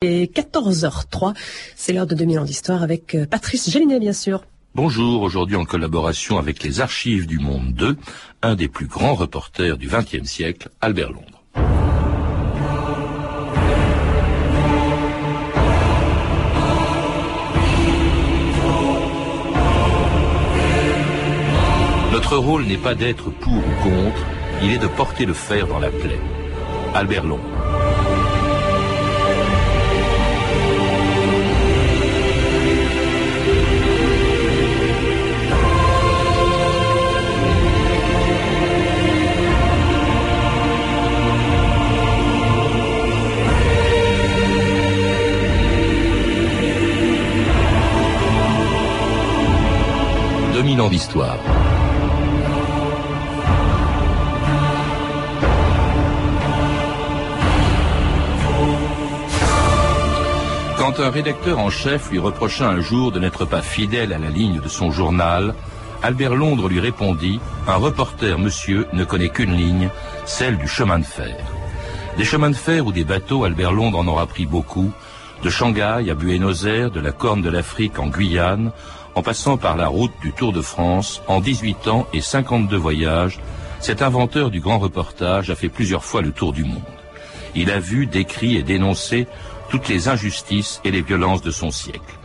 Et 14h03, c'est l'heure de 2000 ans d'histoire avec euh, Patrice Gélinet, bien sûr. Bonjour, aujourd'hui en collaboration avec les Archives du Monde 2, un des plus grands reporters du XXe siècle, Albert Londres. Notre rôle n'est pas d'être pour ou contre, il est de porter le fer dans la plaie. Albert Londres. Ans d'histoire. Quand un rédacteur en chef lui reprocha un jour de n'être pas fidèle à la ligne de son journal, Albert Londres lui répondit Un reporter, monsieur, ne connaît qu'une ligne, celle du chemin de fer. Des chemins de fer ou des bateaux, Albert Londres en aura pris beaucoup, de Shanghai à Buenos Aires, de la Corne de l'Afrique en Guyane, en passant par la route du Tour de France, en 18 ans et 52 voyages, cet inventeur du grand reportage a fait plusieurs fois le tour du monde. Il a vu, décrit et dénoncé toutes les injustices et les violences de son siècle.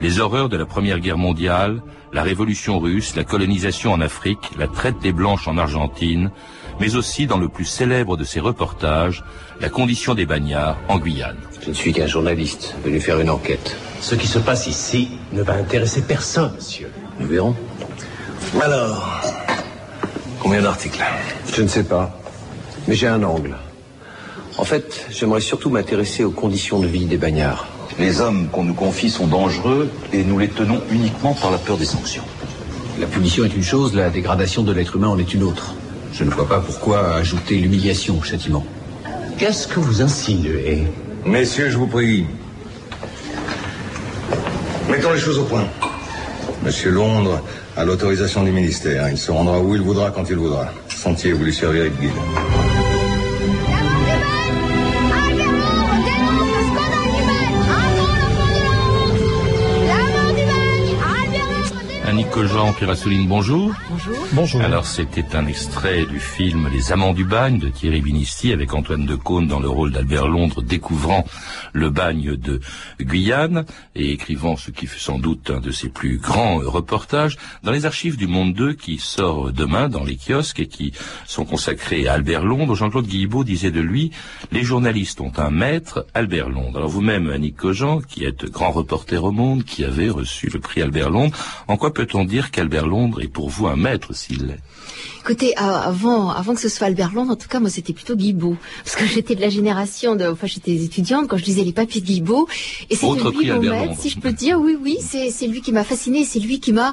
Les horreurs de la Première Guerre mondiale, la révolution russe, la colonisation en Afrique, la traite des Blanches en Argentine, mais aussi dans le plus célèbre de ses reportages, la condition des bagnards en Guyane. Je ne suis qu'un journaliste venu faire une enquête. Ce qui se passe ici ne va intéresser personne, monsieur. Nous verrons. Alors, combien d'articles Je ne sais pas, mais j'ai un angle. En fait, j'aimerais surtout m'intéresser aux conditions de vie des bagnards. Les hommes qu'on nous confie sont dangereux et nous les tenons uniquement par la peur des sanctions. La punition est une chose, la dégradation de l'être humain en est une autre. Je ne vois pas pourquoi ajouter l'humiliation au châtiment. Qu'est-ce que vous insinuez Messieurs, je vous prie, Mettons les choses au point. Monsieur Londres a l'autorisation du ministère. Il se rendra où il voudra quand il voudra. Sentier, vous lui servirez de guide. Jean Pirassoline, bonjour. Bonjour. Bonjour. Alors c'était un extrait du film Les Amants du bagne de Thierry Binisti avec Antoine Decaune dans le rôle d'Albert Londres découvrant le bagne de Guyane et écrivant ce qui fut sans doute un de ses plus grands reportages dans les archives du Monde 2 qui sort demain dans les kiosques et qui sont consacrés à Albert Londres. Jean-Claude Guilbeault disait de lui les journalistes ont un maître, Albert Londres. Alors vous-même, Annick Cogent, qui êtes grand reporter au Monde, qui avez reçu le prix Albert Londres, en quoi peut-on dire qu'Albert Londres est pour vous un maître s'il l'est? Écoutez, avant, avant que ce soit Albert Londres, en tout cas, moi, c'était plutôt Guibault. Parce que j'étais de la génération de, enfin, j'étais étudiante quand je lisais les papiers de Guibault. Et c'était lui maître, si je peux dire. Oui, oui, c'est lui qui m'a fasciné, c'est lui qui m'a,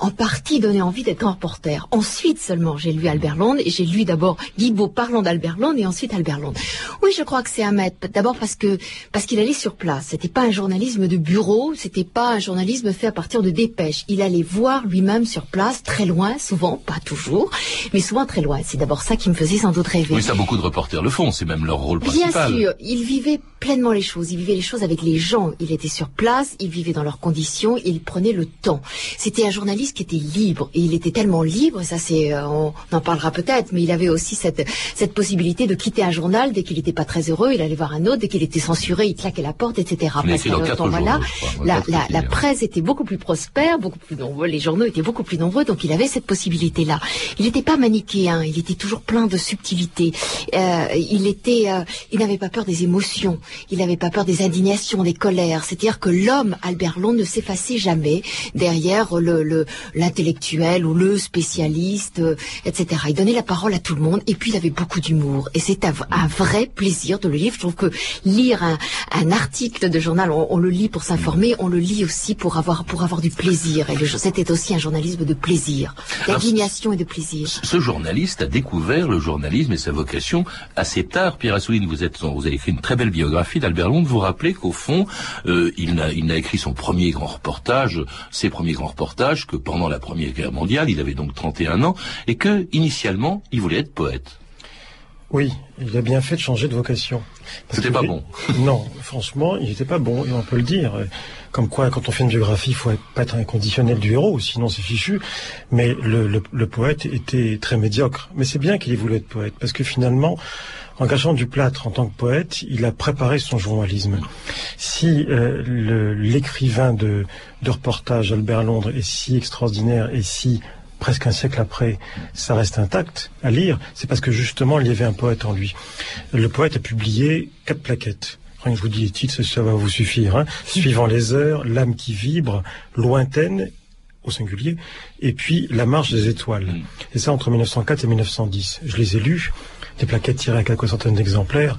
en partie, donné envie d'être grand reporter. Ensuite seulement, j'ai lu Albert Londres et j'ai lu d'abord Guibault parlant d'Albert Londres et ensuite Albert Londres. Oui, je crois que c'est un maître. D'abord parce que, parce qu'il allait sur place. C'était pas un journalisme de bureau, c'était pas un journalisme fait à partir de dépêches. Il allait voir lui-même sur place, très loin, souvent, pas toujours mais souvent très loin. C'est d'abord ça qui me faisait sans doute rêver. Oui, ça beaucoup de reporters le font, c'est même leur rôle principal. Bien sûr, ils vivaient pleinement les choses, ils vivaient les choses avec les gens, il était sur place, il vivait dans leurs conditions, il prenait le temps. C'était un journaliste qui était libre, et il était tellement libre, ça c'est, euh, on en parlera peut-être, mais il avait aussi cette, cette possibilité de quitter un journal dès qu'il n'était pas très heureux, il allait voir un autre, dès qu'il était censuré, il claquait la porte, etc. Parce qu'à ce moment-là, la, la, la presse était beaucoup plus prospère, beaucoup plus nombreux, les journaux étaient beaucoup plus nombreux, donc il avait cette possibilité-là. Il n'était pas manichéen, il était toujours plein de subtilité. Euh, il était, euh, il n'avait pas peur des émotions, il n'avait pas peur des indignations, des colères. C'est-à-dire que l'homme Albert Long ne s'effaçait jamais derrière le l'intellectuel ou le spécialiste, euh, etc. Il donnait la parole à tout le monde et puis il avait beaucoup d'humour. Et c'est un, vrai plaisir de le lire. Je trouve que lire un, un article de journal, on, on le lit pour s'informer, on le lit aussi pour avoir pour avoir du plaisir. Et c'était aussi un journalisme de plaisir, d'indignation et de plaisir ce journaliste a découvert le journalisme et sa vocation assez tard. Pierre Assouline, vous, êtes, vous avez écrit une très belle biographie d'Albert Londres. Vous rappelez qu'au fond, euh, il n'a écrit son premier grand reportage, ses premiers grands reportages, que pendant la Première Guerre mondiale, il avait donc 31 ans, et que initialement, il voulait être poète. Oui, il a bien fait de changer de vocation. C'était pas bon. Non, franchement, il n'était pas bon, et on peut le dire. Comme quoi, quand on fait une biographie, il faut pas être inconditionnel du héros, sinon c'est fichu. Mais le, le, poète était très médiocre. Mais c'est bien qu'il ait voulu être poète, parce que finalement, en cachant du plâtre en tant que poète, il a préparé son journalisme. Si euh, l'écrivain de, de reportage Albert Londres est si extraordinaire et si presque un siècle après, ça reste intact à lire, c'est parce que justement, il y avait un poète en lui. Le poète a publié quatre plaquettes. Rien que je vous dis les titres, ça va vous suffire. Hein. Suivant les heures, l'âme qui vibre, lointaine, au singulier, et puis La marche des étoiles. Mm. Et ça entre 1904 et 1910. Je les ai lus, des plaquettes tirées à quelques centaines d'exemplaires.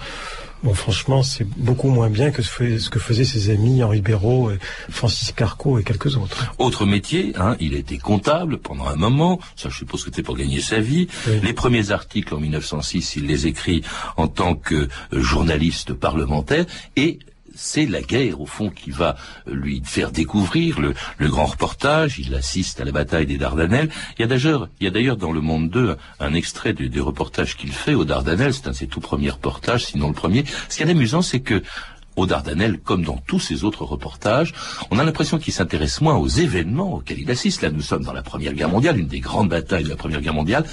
Bon, franchement, c'est beaucoup moins bien que ce que faisaient ses amis Henri Béraud, Francis Carco et quelques autres. Autre métier, hein, il était comptable pendant un moment, ça je suppose que c'était pour gagner sa vie. Les premiers articles en 1906, il les écrit en tant que journaliste parlementaire et c'est la guerre, au fond, qui va lui faire découvrir le, grand reportage. Il assiste à la bataille des Dardanelles. Il y a d'ailleurs, il y a d'ailleurs dans Le Monde 2 un extrait du, reportage qu'il fait aux Dardanelles. C'est un de ses tout premiers reportages, sinon le premier. Ce qui est amusant, c'est que aux Dardanelles, comme dans tous ses autres reportages, on a l'impression qu'il s'intéresse moins aux événements auxquels il assiste. Là, nous sommes dans la Première Guerre mondiale, une des grandes batailles de la Première Guerre mondiale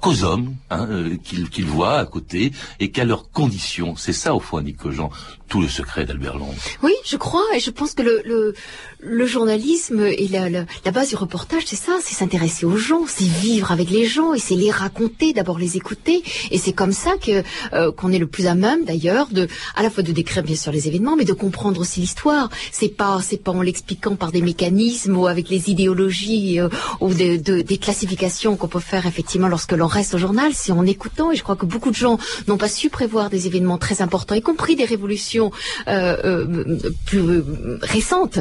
qu'aux hommes hein, euh, qu'il voit à côté et qu'à leurs conditions. C'est ça, au fond, Annick Cogent, tout le secret d'Albert Londres. Oui, je crois, et je pense que le, journalisme et la, base du reportage, c'est ça, c'est s'intéresser aux gens, c'est vivre avec les gens et c'est les raconter, d'abord les écouter. Et c'est comme ça que euh, qu'on est le plus à même, d'ailleurs, de à la fois de décrire bien sûr les événements, mais de comprendre aussi l'histoire. C'est pas c'est pas en l'expliquant par des mécanismes ou avec les idéologies euh, ou de, de, des classifications qu'on peut faire effectivement lorsque l'on reste au journal, c'est en écoutant. Et je crois que beaucoup de gens n'ont pas su prévoir des événements très importants, y compris des révolutions euh, euh plus euh, récentes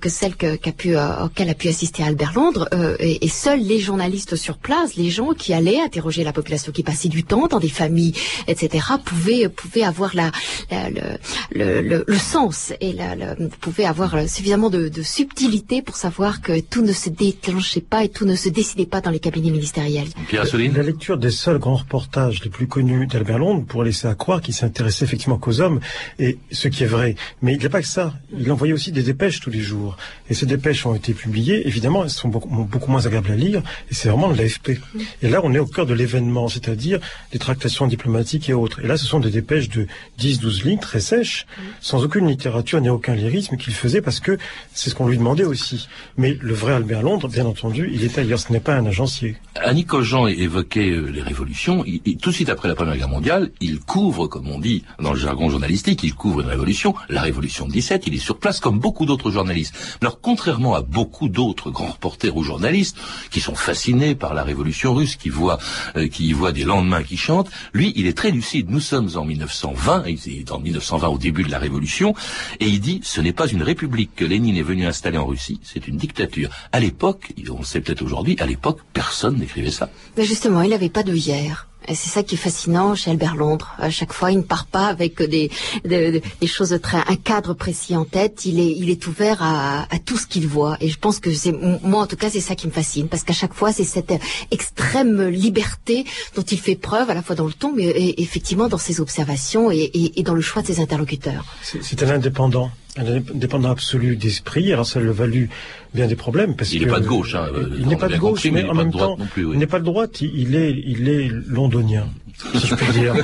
que celles que, pu, auxquelles a pu assister Albert Londres. Et, seuls les journalistes sur place, les gens qui allaient interroger la population, qui passaient du temps dans des familles, etc., pouvaient, pouvaient avoir la, le, le, le, sens et la, pouvaient avoir suffisamment de, subtilité pour savoir que tout ne se déclenchait pas et tout ne se décidait pas dans les cabinets ministériels. Pierre la lecture des seuls grands reportages les plus connus d'Albert Londres pour laisser à croire qu'il s'intéressait effectivement qu'aux hommes, et ce qui est vrai. Mais il n'y a pas que ça. Il envoyait aussi des dépêches tous les jours. Et ces dépêches ont été publiées. Évidemment, elles sont beaucoup, moins agréables à lire. Et c'est vraiment de l'AFP. Et là, on est au cœur de l'événement, c'est-à-dire des tractations diplomatiques et autres. Et là, ce sont des dépêches de 10-12 lignes, très sèches, sans aucune littérature ni aucun lyrisme qu'il faisait parce que c'est ce qu'on lui demandait aussi. Mais le vrai Albert Londres, bien entendu, il est ailleurs. Ce n'est pas un agencier. Annie Cogent évoque euh, les révolutions, tout de suite après la Première Guerre mondiale, il couvre, comme on dit dans le jargon journalistique, il couvre une révolution, la révolution de 17, il est sur place comme beaucoup d'autres journalistes. Alors contrairement à beaucoup d'autres grands reporters ou journalistes qui sont fascinés par la révolution russe, qui voient, euh, qui voient des lendemains qui chantent, lui, il est très lucide. Nous sommes en 1920, il est en 1920 au début de la révolution, et il dit ce n'est pas une république que Lénine est venu installer en Russie, c'est une dictature. À l'époque, on le sait peut-être aujourd'hui, à l'époque, personne n'écrivait ça. Mais justement, il n'avait pas hier. Et c'est ça qui est fascinant chez Albert Londres. À chaque fois, il ne part pas avec des, des, choses très, un cadre précis en tête. Il est, il est ouvert à, à tout ce qu'il voit. Et je pense que c'est, moi en tout cas, c'est ça qui me fascine, parce qu'à chaque fois, c'est cette extrême liberté dont il fait preuve, à la fois dans le ton, mais effectivement dans ses observations et, et, et dans le choix de ses interlocuteurs. C'est un indépendant un indépendant absolu d'esprit. Alors ça le valut bien des problèmes parce il n'est pas de gauche. Hein, il n'est pas de gauche, mais, en même temps, il n'est pas de droite. Il est, il est londonien. si je peux dire.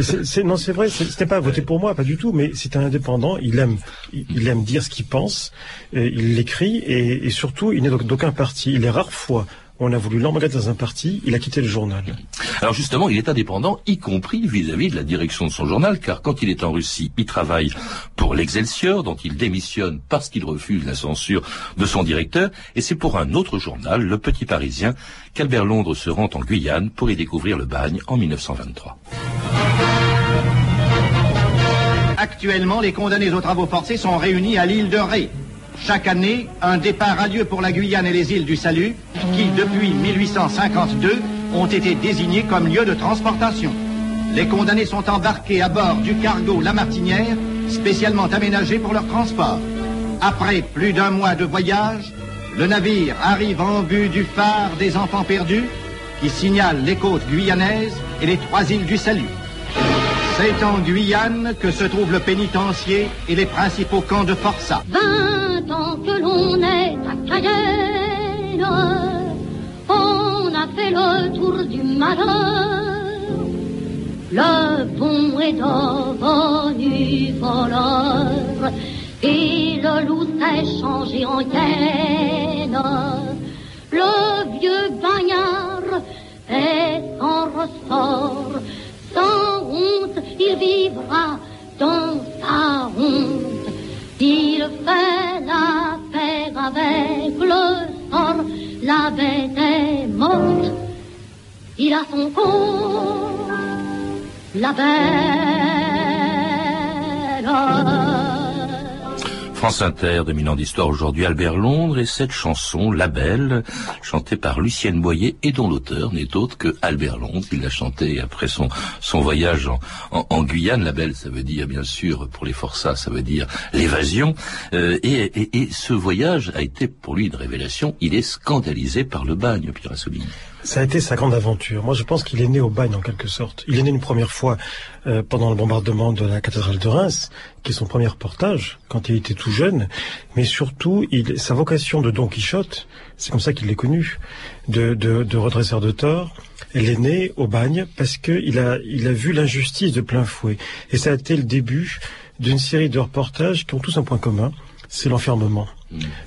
c'est, non, c'est vrai. C'était pas voter pour moi, pas du tout. Mais c'est un indépendant. Il aime, il, aime dire ce qu'il pense. il l'écrit et, et surtout, il n'est d'aucun parti. Il est rare fois on a voulu l'emmerder dans un parti, il a quitté le journal. Alors justement, il est indépendant, y compris vis-à-vis de la direction de son journal, car quand il est en Russie, il travaille pour l'Excelsior, dont il démissionne parce qu'il refuse la censure de son directeur, et c'est pour un autre journal, Le Petit Parisien, qu'Albert Londres se rend en Guyane pour y découvrir le bagne en 1923. Actuellement, les condamnés aux travaux forcés sont réunis à l'île de Ré, chaque année, un départ a lieu pour la Guyane et les îles du Salut, qui, depuis 1852, ont été désignés comme lieu de transportation. Les condamnés sont embarqués à bord du cargo La Martinière, spécialement aménagé pour leur transport. Après plus d'un mois de voyage, le navire arrive en vue du phare des enfants perdus, qui signale les côtes guyanaises et les trois îles du Salut. C'est en Guyane que se trouve le pénitencier et les principaux camps de forçat. Ans que l'on est à Cayenne, on a fait le tour du malheur. Le pont est devenu voleur et le loup s'est changé en hyène. Le vieux bagnard est sans ressort, sans honte, il vivra dans sa honte. Il fait la paix avec le sort, la bête est morte. Il a son corps, la belle. France Inter, 2000 ans d'histoire aujourd'hui, Albert Londres et cette chanson, La Belle, chantée par Lucienne Boyer et dont l'auteur n'est autre que Albert Londres. Il l'a chantée après son, son voyage en, Guyane. La Belle, ça veut dire, bien sûr, pour les forçats, ça veut dire l'évasion. Euh, et, ce voyage a été pour lui une révélation. Il est scandalisé par le bagne, Pierre Assouline. Ça a été sa grande aventure. Moi, je pense qu'il est né au bagne en quelque sorte. Il est né une première fois euh, pendant le bombardement de la cathédrale de Reims, qui est son premier reportage quand il était tout jeune. Mais surtout, sa vocation de Don Quichotte, c'est comme ça qu'il l'est connu, de redresseur de tort. Elle est née au bagne parce qu'il a, il a vu l'injustice de plein fouet. Et ça a été le début d'une série de reportages qui ont tous un point commun, c'est l'enfermement.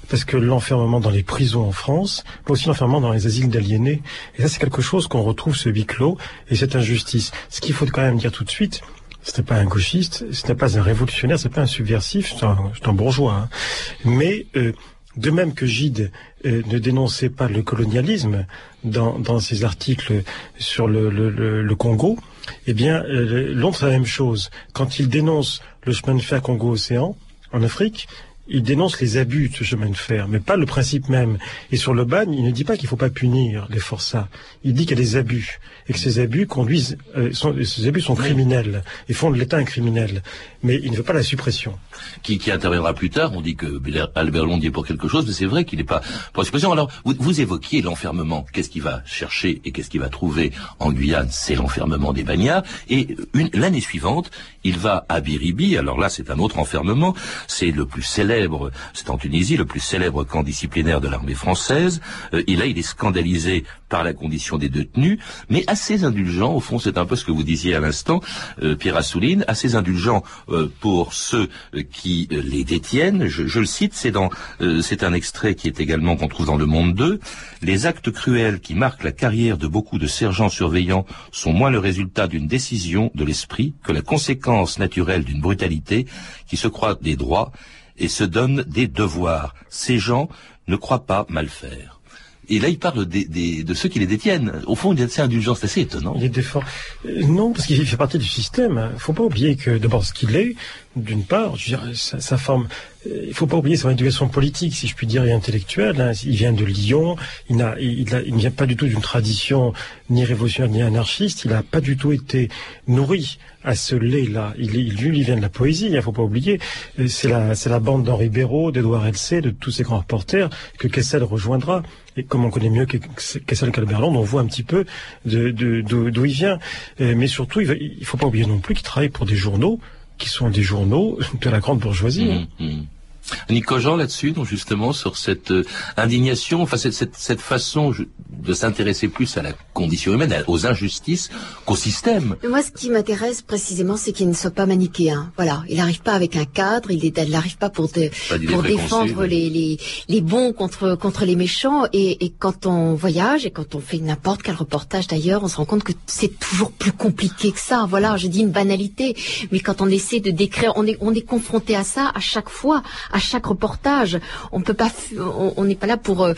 Parce que l'enfermement dans les prisons en France, mais aussi l'enfermement dans les asiles d'aliénés, et ça c'est quelque chose qu'on retrouve ce huis clos et cette injustice. Ce qu'il faut quand même dire tout de suite, ce n'est pas un gauchiste, ce n'est pas un révolutionnaire, ce n'est pas un subversif, c'est un, un, bourgeois. Hein. Mais euh, de même que Gide euh, ne dénonçait pas le colonialisme dans, dans ses articles sur le, le, le, le Congo, eh bien, euh, Londres la même chose. Quand il dénonce le chemin de fer Congo-Océan, en Afrique, il dénonce les abus de ce chemin de fer, mais pas le principe même. Et sur le bagne, il ne dit pas qu'il ne faut pas punir les forçats. Il dit qu'il y a des abus et que ces abus conduisent, euh, sont, ces abus sont criminels et font de l'État un criminel. Mais il ne veut pas la suppression. Qui, qui interviendra plus tard. On dit que Albert Lond est pour quelque chose, mais c'est vrai qu'il n'est pas pour la suppression. Alors, vous, vous évoquiez l'enfermement. Qu'est-ce qu'il va chercher et qu'est-ce qu'il va trouver en Guyane? C'est l'enfermement des bagnards. Et l'année suivante, il va à Biribi. Alors là, c'est un autre enfermement. C'est le plus célèbre, c'est en Tunisie, le plus célèbre camp disciplinaire de l'armée française. Euh, et là, il est scandalisé par la condition des détenus, mais assez indulgent. Au fond, c'est un peu ce que vous disiez à l'instant, euh, Pierre Assouline, assez indulgent euh, pour ceux qui euh, les détiennent. Je, le cite, c'est c'est un extrait qui est également qu'on trouve dans Le Monde 2. Les actes cruels qui marquent la carrière de beaucoup de sergents surveillants sont moins le résultat d'une décision de l'esprit que la conséquence naturelle d'une brutalité qui se croit des droits et se donne des devoirs. Ces gens ne croient pas mal faire. Et là, il parle de ceux qui les détiennent. Au fond, il y a assez indulgence, c'est assez étonnant. Défend. Non, parce qu'il fait partie du système. Il faut pas oublier que, d'abord, ce qu'il est, d'une part, je veux dire, sa, forme. Il faut pas oublier son éducation politique, si je puis dire, et intellectuelle. Hein. Il vient de Lyon. Il, n'a, il, il ne vient pas du tout d'une tradition ni révolutionnaire ni anarchiste. Il n'a pas du tout été nourri à ce lait-là. Il, lui, vient de la poésie, il ne faut pas oublier. C'est la, c'est la bande d'Henri Béraud, d'Edouard Elsé, de tous ces grands reporters que Kessel rejoindra. Et comme on connaît mieux Kessel Calberland, on voit un petit peu de, de, d'où il vient. Mais surtout, il ne faut pas oublier non plus qu'il travaille pour des journaux qui sont des journaux de la grande bourgeoisie. Mmh, mmh. Nico Jean là-dessus, donc justement sur cette euh, indignation, enfin cette, cette, cette façon de s'intéresser plus à la condition humaine, aux injustices qu'au système. Moi, ce qui m'intéresse précisément, c'est qu'il ne soit pas manichéen. Voilà, il n'arrive pas avec un cadre, il n'arrive pas pour, de, pas pour défendre les, les, les, bons contre, contre les méchants. Et, et quand on voyage et quand on fait n'importe quel reportage d'ailleurs, on se rend compte que c'est toujours plus compliqué que ça. Voilà, je dis une banalité, mais quand on essaie de décrire, on est, on est confronté à ça à chaque fois, à chaque reportage. On peut pas, on n'est pas là pour euh,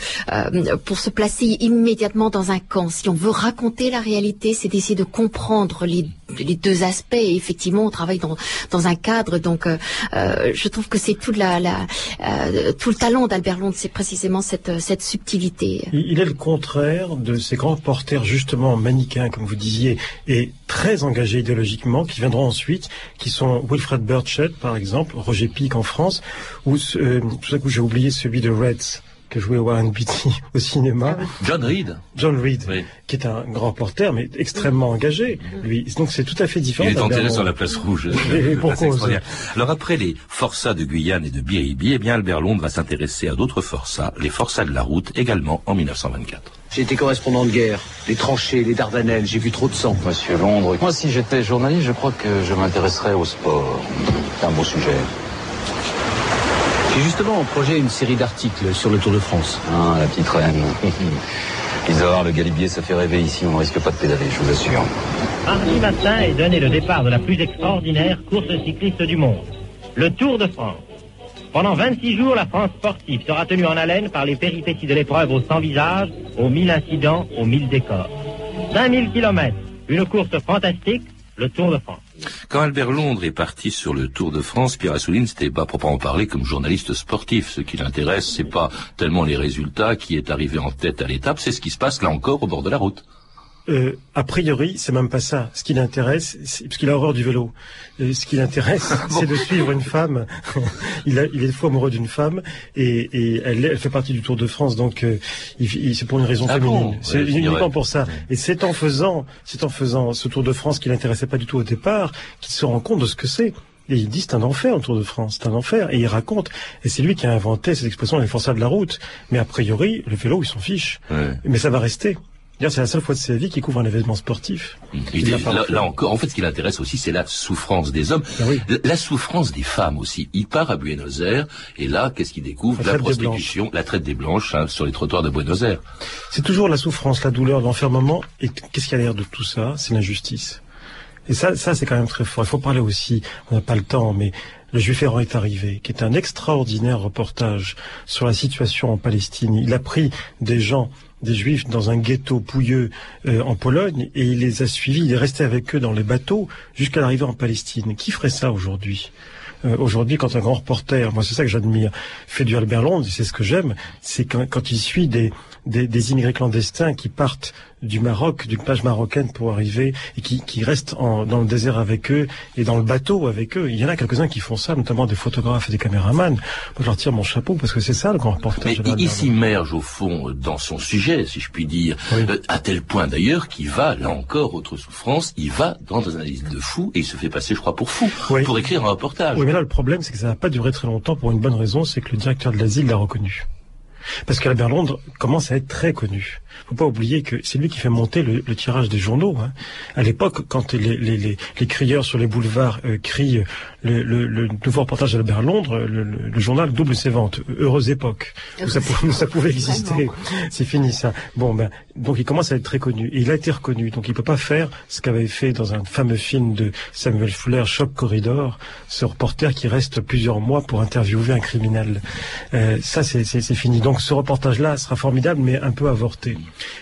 pour se placer immédiatement dans un camp. Si on veut raconter la réalité, c'est d'essayer de comprendre les, les deux aspects. Effectivement, on travaille dans dans un cadre. Donc, euh, je trouve que c'est euh, tout le talent d'Albert Londres, c'est précisément cette cette subtilité. Il est le contraire de ces grands reporters justement manichéens, comme vous disiez, et très engagés idéologiquement, qui viendront ensuite, qui sont Wilfred Burchett, par exemple, Roger Pic en France, ou euh, tout à coup j'ai oublié celui de Reds qui a joué Warren Beatty au cinéma. John Reed. John Reed, qui est un grand reporter, mais extrêmement engagé. Lui, donc c'est tout à fait différent. Il est enterré sur la place rouge. Et pour cause. Alors après les forçats de Guyane et de Biribi, eh bien Albert Londres va s'intéresser à d'autres forçats, les forçats de la route, également en 1924. J'ai été correspondant de guerre. Les tranchées, les Dardanelles, j'ai vu trop de sang. Monsieur Londres, moi si j'étais journaliste, je crois que je m'intéresserais au sport. C'est un beau sujet. J'ai justement en projet une série d'articles sur le Tour de France. Ah, la petite reine. Isor, le galibier, ça fait rêver ici, on ne risque pas de pédaler, je vous assure. Mardi matin est donné le départ de la plus extraordinaire course cycliste du monde, le Tour de France. Pendant 26 jours, la France sportive sera tenue en haleine par les péripéties de l'épreuve aux 100 visages, aux 1000 incidents, aux 1000 décors. 5000 kilomètres, une course fantastique, le Tour de France. Quand Albert Londres est parti sur le Tour de France, Pierre Assouline, c'était pas proprement parler comme journaliste sportif. Ce qui l'intéresse, c'est pas tellement les résultats qui est arrivé en tête à l'étape, c'est ce qui se passe là encore au bord de la route. Euh, a priori, c'est même pas ça. Ce qui l'intéresse, c'est- parce qu'il a horreur du vélo. Euh, ce qui l'intéresse, c'est de suivre une femme. il, a, il est fou amoureux d'une femme et, et elle, elle fait partie du Tour de France, donc euh, il- il- c'est pour une raison Ah féminine. bon c'est uniquement pour ça. Et c'est en faisant, c'est en faisant ce Tour de France qui l'intéressait pas du tout au départ, qu'il se rend compte de ce que c'est. Et il dit c'est un enfer le Tour de France, c'est un enfer. Et il raconte, et c'est lui qui a inventé cette expression les forçats de la route. Mais a priori, le vélo, il s'en fiche. Ouais. Mais ça va rester. D'ailleurs, C'est la seule fois de sa vie qu'il couvre un événement sportif. Il là, encore, en fait, ce qui l'intéresse aussi, c'est la souffrance des hommes, Ah oui. la, la souffrance des femmes aussi. Il part à Buenos Aires, et là, qu'est-ce qu'il découvre La prostitution, la traite des blanches hein, sur les trottoirs de Buenos Aires. C'est toujours la souffrance, la douleur, l'enfermement. Et qu'est-ce qu'il y a derrière de tout ça? C'est l'injustice. Et ça, ça c'est quand même très fort. Il faut parler aussi, on n'a pas le temps, mais le Juif errant est arrivé, qui est un extraordinaire reportage sur la situation en Palestine. Il a pris des gens, des Juifs, dans un ghetto pouilleux euh, en Pologne, et il les a suivis. Il est resté avec eux dans les bateaux jusqu'à l'arrivée en Palestine. Qui ferait ça aujourd'hui? Euh, Aujourd'hui, quand un grand reporter, moi c'est ça que j'admire, fait du Albert Londres, c'est ce que j'aime, c'est quand, il suit des, des immigrés clandestins qui partent du Maroc, d'une plage marocaine pour arriver et qui, qui restent en, dans le désert avec eux et dans le bateau avec eux. Il y en a quelques-uns qui font ça, notamment des photographes et des caméramans. Moi, je leur tire mon chapeau parce que c'est ça le grand reportage. Mais il, s'immerge au fond dans son sujet, si je puis dire, Oui. Euh, à tel point d'ailleurs qu'il va, là encore, autre souffrance, il va dans un asile de fou et il se fait passer, je crois, pour fou, Oui. pour écrire un reportage. Oui, mais là, le problème, c'est que ça n'a pas duré très longtemps pour une bonne raison, c'est que le directeur de l'asile l'a reconnu. Parce qu'Albert Londres commence à être très connu. Faut pas oublier que c'est lui qui fait monter le, le tirage des journaux. Hein. À l'époque, quand les, les, les, les crieurs sur les boulevards euh, crient le, le, le nouveau reportage d'Albert Londres, le, le- journal double ses ventes. Heureuse époque où ça, pou- où ça pouvait exister. C'est fini ça. Bon, ben donc il commence à être très connu. Et il a été reconnu. Donc il peut pas faire ce qu'avait fait dans un fameux film de Samuel Fuller, Choc Corridor, ce reporter qui reste plusieurs mois pour interviewer un criminel. Euh, ça, c'est fini. Donc ce reportage-là sera formidable, mais un peu avorté.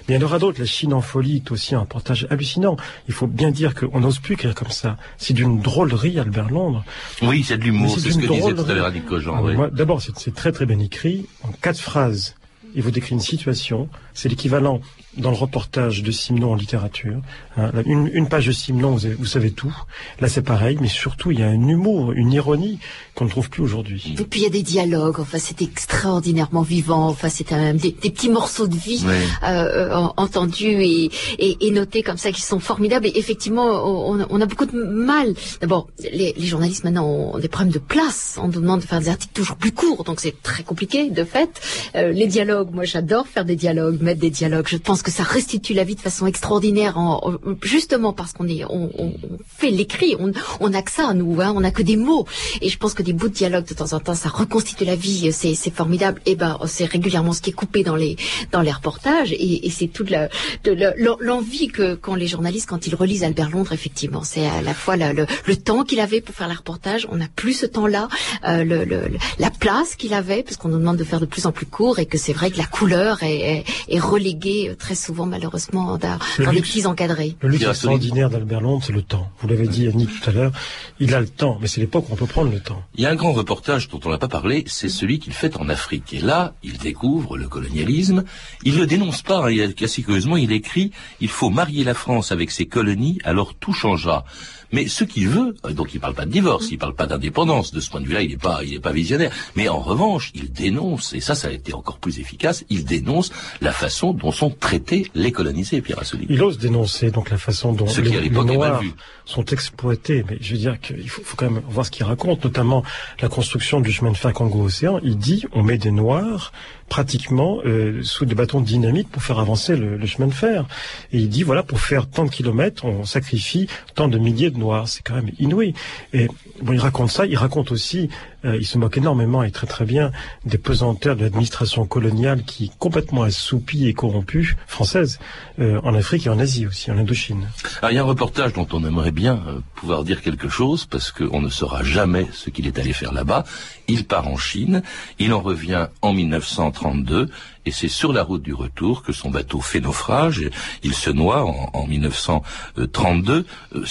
Mais il y en aura d'autres. La Chine en folie est aussi un reportage hallucinant. Il faut bien dire qu'on n'ose plus écrire comme ça. C'est d'une drôlerie, Albert Londres. Oui, c'est de l'humour, c'est ce que disait tout à drôlerie. l'heure Annick Cogent. Oui. moi, D'abord, c'est très très bien écrit. En quatre phrases, il vous décrit une situation. C'est l'équivalent dans le reportage de Simon en littérature. Hein, une, une page de Simon, vous, vous savez tout. Là, c'est pareil, mais surtout, il y a un humour, une ironie qu'on ne trouve plus aujourd'hui. Et puis il y a des dialogues, enfin c'est extraordinairement vivant, enfin c'est même des, des petits morceaux de vie Ouais. euh, entendus et, et, et notés comme ça qui sont formidables. Et effectivement, on, on a beaucoup de mal. D'abord, les, les journalistes maintenant ont des problèmes de place. On nous demande de faire des articles toujours plus courts, donc c'est très compliqué de fait. Euh, les dialogues, moi j'adore faire des dialogues, mettre des dialogues. Je pense que ça restitue la vie de façon extraordinaire, en, en- justement parce qu'on est, on, on- fait l'écrit, on on n'a que ça nous, hein, on n'a que des mots. Et je pense que des bouts de dialogue de temps en temps, ça reconstitue la vie, c'est c'est formidable. Et ben c'est régulièrement ce qui est coupé dans les dans les reportages et, et c'est toute la de la- l'en- l'envie que qu'ont les journalistes quand ils relisent Albert Londres effectivement. C'est à la fois le, le temps qu'il avait pour faire les reportages, on n'a plus ce temps-là, euh, le, le- la place qu'il avait parce qu'on nous demande de faire de plus en plus court et que c'est vrai que la couleur est, est, est reléguée euh, très souvent malheureusement dans, Le dans les luxe. petits encadrés. Le luxe extraordinaire d'Albert Londres, c'est le temps. Vous l'avez dit, Annie, tout à l'heure. Il a le temps, mais c'est l'époque où on peut prendre le temps. Il y a un grand reportage dont on n'a pas parlé, c'est celui qu'il fait en Afrique. Et là, il découvre le colonialisme. Il le dénonce pas, hein, assez curieusement, il écrit « Il faut marier la France avec ses colonies, alors tout changera ». Mais ce qu'il veut, euh, donc il parle pas de divorce, il parle pas d'indépendance. De ce point de vue-là, il n'est pas, il est pas visionnaire. Mais en revanche, il dénonce, et ça, ça a été encore plus efficace. Il dénonce la façon dont sont traités les colonisés, Pierre Assouline. Il ose dénoncer donc la façon dont Ce les, qui, Noirs sont exploités. Mais je veux dire qu'il faut, faut quand même voir ce qu'il raconte, notamment la construction du chemin de fer Congo-Océan. Il dit on met des Noirs pratiquement euh, sous des bâtons de dynamite pour faire avancer le, le chemin de fer. Et il dit voilà pour faire tant de kilomètres, on sacrifie tant de milliers de Noirs. C'est quand même inouï. Et bon, il raconte ça. Il raconte aussi, euh, il se moque énormément et très très bien des pesanteurs de l'administration coloniale qui est complètement assoupie et corrompue française euh, en Afrique et en Asie aussi, en Indochine. Alors, il y a un reportage dont on aimerait bien euh, pouvoir dire quelque chose, parce qu'on ne saura jamais ce qu'il est allé faire là-bas. Il part en Chine, il en revient en 1932, et c'est sur la route du retour que son bateau fait naufrage, il se noie en, en 1932. Euh,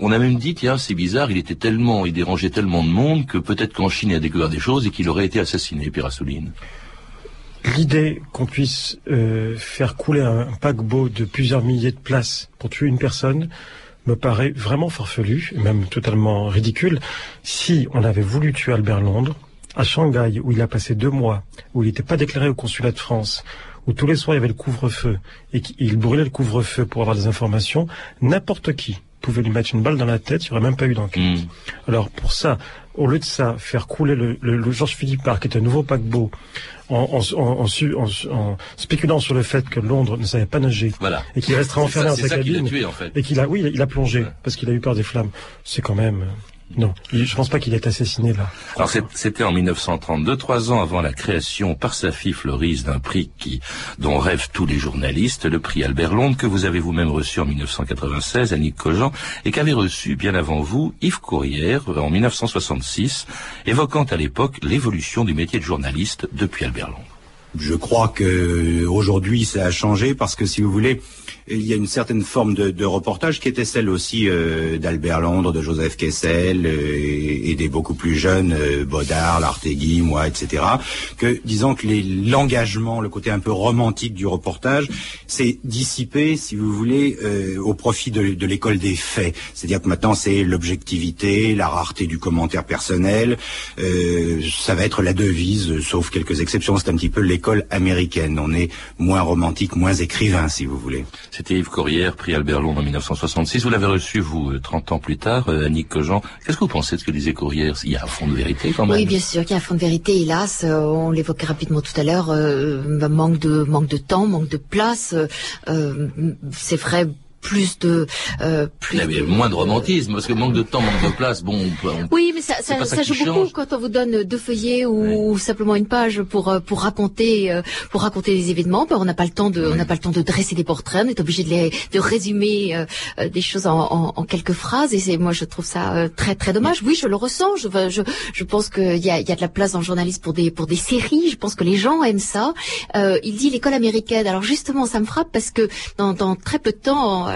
on a même dit, tiens, c'est bizarre, il était tellement, il dérangeait tellement de monde que peut-être qu'en Chine il a découvert des choses et qu'il aurait été assassiné, Pierre Assouline. L'idée qu'on puisse euh, faire couler un paquebot de plusieurs milliers de places pour tuer une personne me paraît vraiment farfelu, même totalement ridicule. Si on avait voulu tuer Albert Londres, à Shanghai, où il a passé deux mois, où il n'était pas déclaré au consulat de France, où tous les soirs il y avait le couvre-feu, et qu'il brûlait le couvre-feu pour avoir des informations, n'importe qui pouvait lui mettre une balle dans la tête, il n'y aurait même pas eu d'enquête. Hmm. Alors pour ça, au lieu de ça, faire couler le, le, le Georges Philippard, qui est un nouveau paquebot, en, en, en, en su- en- en spéculant sur le fait que Londres ne savait pas nager, Voilà. et qu'il restera enfermé dans sa cabine, tué, en fait. et qu'il a, oui, il a- il a plongé, parce qu'il a eu peur des flammes. C'est quand même... euh, Non, je pense pas qu'il ait assassiné là. Alors c'était en 1932, trois ans avant la création par sa fille Florise d'un prix qui, dont rêvent tous les journalistes, le prix Albert Londres que vous avez vous-même reçu en 1996, Annick Cogent, et qu'avait reçu bien avant vous Yves Courrière en 1966, évoquant à l'époque l'évolution du métier de journaliste depuis Albert Londres. Je crois que aujourd'hui ça a changé parce que si vous voulez, il y a une certaine forme de, de reportage qui était celle aussi euh, d'Albert Londres, de Joseph Kessel euh, et, et des beaucoup plus jeunes euh, Baudard, Lartegui, moi, etc. Que disons que l'engagement, le côté un peu romantique du reportage, s'est dissipé, si vous voulez, euh, au profit de, de l'école des faits. C'est-à-dire que maintenant c'est l'objectivité, la rareté du commentaire personnel. euh, ça va être la devise, sauf quelques exceptions. C'est un petit peu l'école américaine. On est moins romantique, moins écrivain, si vous voulez. C'était Yves Courrière, prix Albert Londres en 1966. Vous l'avez reçu, vous, euh, 30 ans plus tard, euh, Annick Cogent. Qu'est-ce que vous pensez de ce que disait Courrière Il y a un fond de vérité quand même. Oui, bien sûr qu'il y a un fond de vérité, hélas. euh, on l'évoquait rapidement tout à l'heure. euh, manque de manque de temps, manque de place. euh, euh, c'est vrai. Plus de, euh, plus Il y avait de- moins de romantisme, parce que manque de temps, manque de place, bon, on peut- on- Oui, mais ça, ça, ça joue beaucoup quand on vous donne deux feuillets ou simplement une page pour euh, pour raconter euh, pour raconter des événements. Ben, on n'a pas le temps de on n'a pas le temps de dresser des portraits. On est obligé de les de résumer euh, des choses en, en, en quelques phrases. Et c'est moi je trouve ça euh, très très dommage. Oui, je le ressens. Je je je pense qu'il y a il y a de la place dans le journalisme pour des pour des séries. Je pense que les gens aiment ça. Il dit l'école américaine. Alors justement, ça me frappe parce que dans, dans très peu de temps,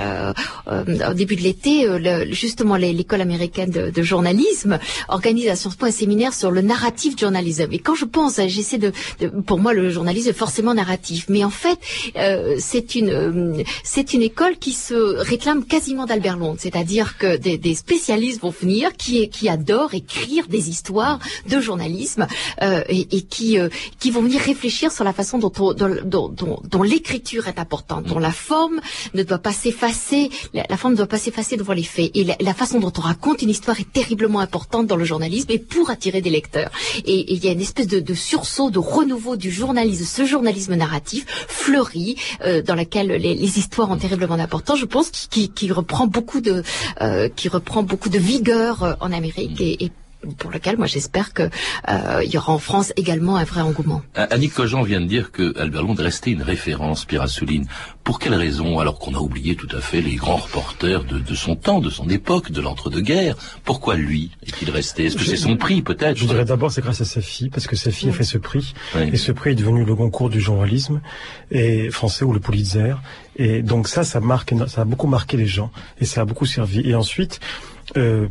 au début de l'été, euh, le- justement l'école américaine de, de journalisme organise à Sciences Po un séminaire sur le narrative journalism. Et quand je pense, euh, j'essaie de, de- pour moi le journalisme est forcément narratif, mais en fait euh, c'est une euh, c'est une école qui se réclame quasiment d'Albert Londres, c'est-à-dire que des, des spécialistes vont venir qui qui adorent écrire des histoires de journalisme euh, et, et qui euh, qui vont venir réfléchir sur la façon dont on- dont, dont, dont- dont l'écriture est importante, dont la forme ne doit pas s'effacer, la, la forme ne doit pas s'effacer devant les faits, et la, la façon dont on raconte une histoire est terriblement importante dans le journalisme et pour attirer des lecteurs. Et il y a une espèce de, de sursaut, de renouveau du journalisme, ce journalisme narratif fleuri euh, dans lequel les, les histoires ont terriblement d'importance. Je pense qui, qui, qui reprend beaucoup de euh, qui reprend beaucoup de vigueur euh, en Amérique et, et pour lequel moi j'espère que euh, il y aura en France également un vrai engouement. Euh, Annick Cogent vient de dire que Albert Londres est resté une référence, Pierre Assouline. Pour quelle raison Alors qu'on a oublié tout à fait les grands reporters de, de son temps, de son époque, de l'entre-deux-guerres. Pourquoi lui est-il resté? Est-ce que c'est son prix, peut-être? Je dirais d'abord c'est grâce à sa fille, parce que sa fille a fait ce prix, Oui. et ce prix est devenu le concours du journalisme et français ou le Pulitzer. Et donc ça, ça marque, ça a beaucoup marqué les gens, et ça a beaucoup servi. Et ensuite, euh,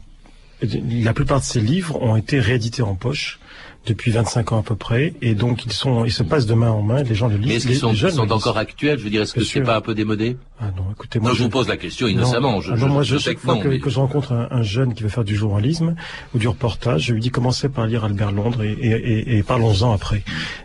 la plupart de ses livres ont été réédités en poche depuis 25 ans à peu près, et donc ils sont, ils se passent de main en main. Les gens le lisent. Mais est-ce qu'ils sont, jeunes sont encore actuels? Je veux dire, est-ce que c'est pas un peu démodé? Ah non, écoutez, moi Non, je vous pose la question innocemment. Non. Je, Ah non, moi, je je, que chaque fois non. que, mais- que je rencontre un, un jeune qui veut faire du journalisme ou du reportage, je lui dis commencez par lire Albert Londres et, et, et- et parlons-en après.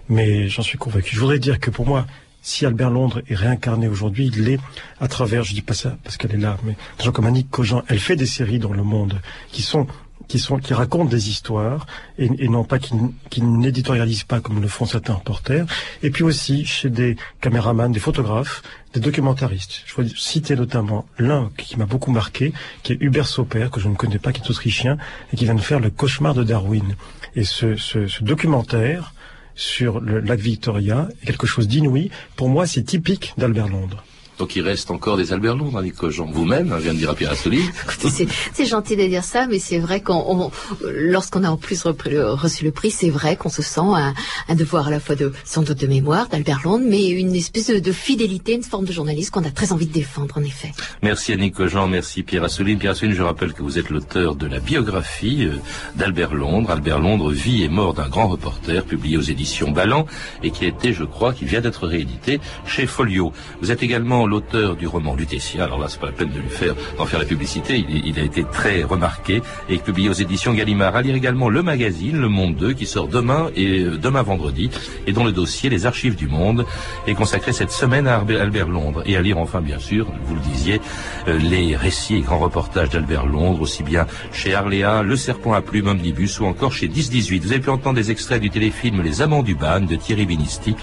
Mais j'en suis convaincu. Je voudrais dire que pour moi, si Albert Londres est réincarné aujourd'hui, il l'est à travers, je dis pas ça parce qu'elle est là, mais comme Annick Cogent, elle fait des séries dans le monde qui sont qui sont qui racontent des histoires et, et non pas qui, qui n'éditorialisent pas comme le font certains reporters et puis aussi chez des caméramans, des photographes, des documentaristes. Je veux citer notamment l'un qui m'a beaucoup marqué, qui est Hubert Soper, que je ne connais pas, qui est autrichien et qui vient de faire le cauchemar de Darwin. Et ce, ce, ce documentaire sur le lac Victoria quelque chose d'inouï. Pour moi, c'est typique d'Albert Londres. Donc il reste encore des Albert Londres, Annick Cogent. Vous-même, hein, vient de dire à Pierre. Écoutez, c'est- gentil de dire ça, mais c'est vrai qu'on, on- lorsqu'on a en plus le- reçu le prix, c'est vrai qu'on se sent un, un devoir à la fois de, sans doute de mémoire d'Albert Londres, mais une espèce de, de fidélité, une forme de journaliste qu'on a très envie de défendre, en effet. Merci Annick Cogent, merci Pierre Assouline. Pierre Assouline, je rappelle que vous êtes l'auteur de la biographie euh, d'Albert Londres. Albert Londres, vie et mort d'un grand reporter, publié aux éditions Ballant, et qui a été, je crois, qui vient d'être réédité chez Folio. Vous êtes également l'auteur du roman Lutetia. Alors là, c'est pas la peine de lui faire, d'en faire la publicité. Il, a été très remarqué et publié aux éditions Gallimard. À lire également le magazine Le Monde 2, qui sort demain et euh, demain vendredi, et dont le dossier Les Archives du Monde est consacré cette semaine à Albert Londres. Et à lire enfin, bien sûr, vous le disiez, euh, les récits et grands reportages d'Albert Londres, aussi bien chez Arléa, Le Serpent à Plume, Omnibus ou encore chez 10-18. Vous avez pu entendre des extraits du téléfilm Les Amants du Ban de Thierry Binisti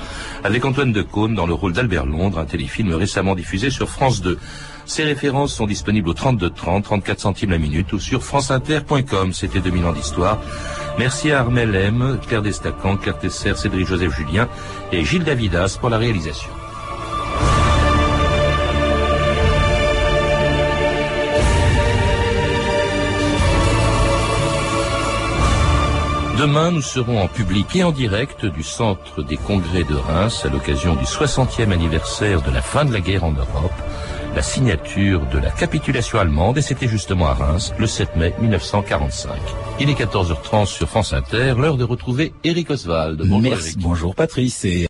avec Antoine Decaune dans le rôle d'Albert Londres, un téléfilm récemment diffusé sur France 2. Ces références sont disponibles au 32 30, 34 centimes la minute ou sur franceinter.com. C'était 2000 ans d'histoire. Merci à Armel M, Claire Destacan, Claire Tesser, Cédric Joseph Julien et Gilles Davidas pour la réalisation. Demain, nous serons en public et en direct du Centre des Congrès de Reims à l'occasion du 60e anniversaire de la fin de la guerre en Europe, la signature de la capitulation allemande, et c'était justement à Reims le 7 mai 1945. Il est 14h30 sur France Inter, l'heure de retrouver Eric Oswald. Bonjour Merci. Eric. Bonjour Patrice et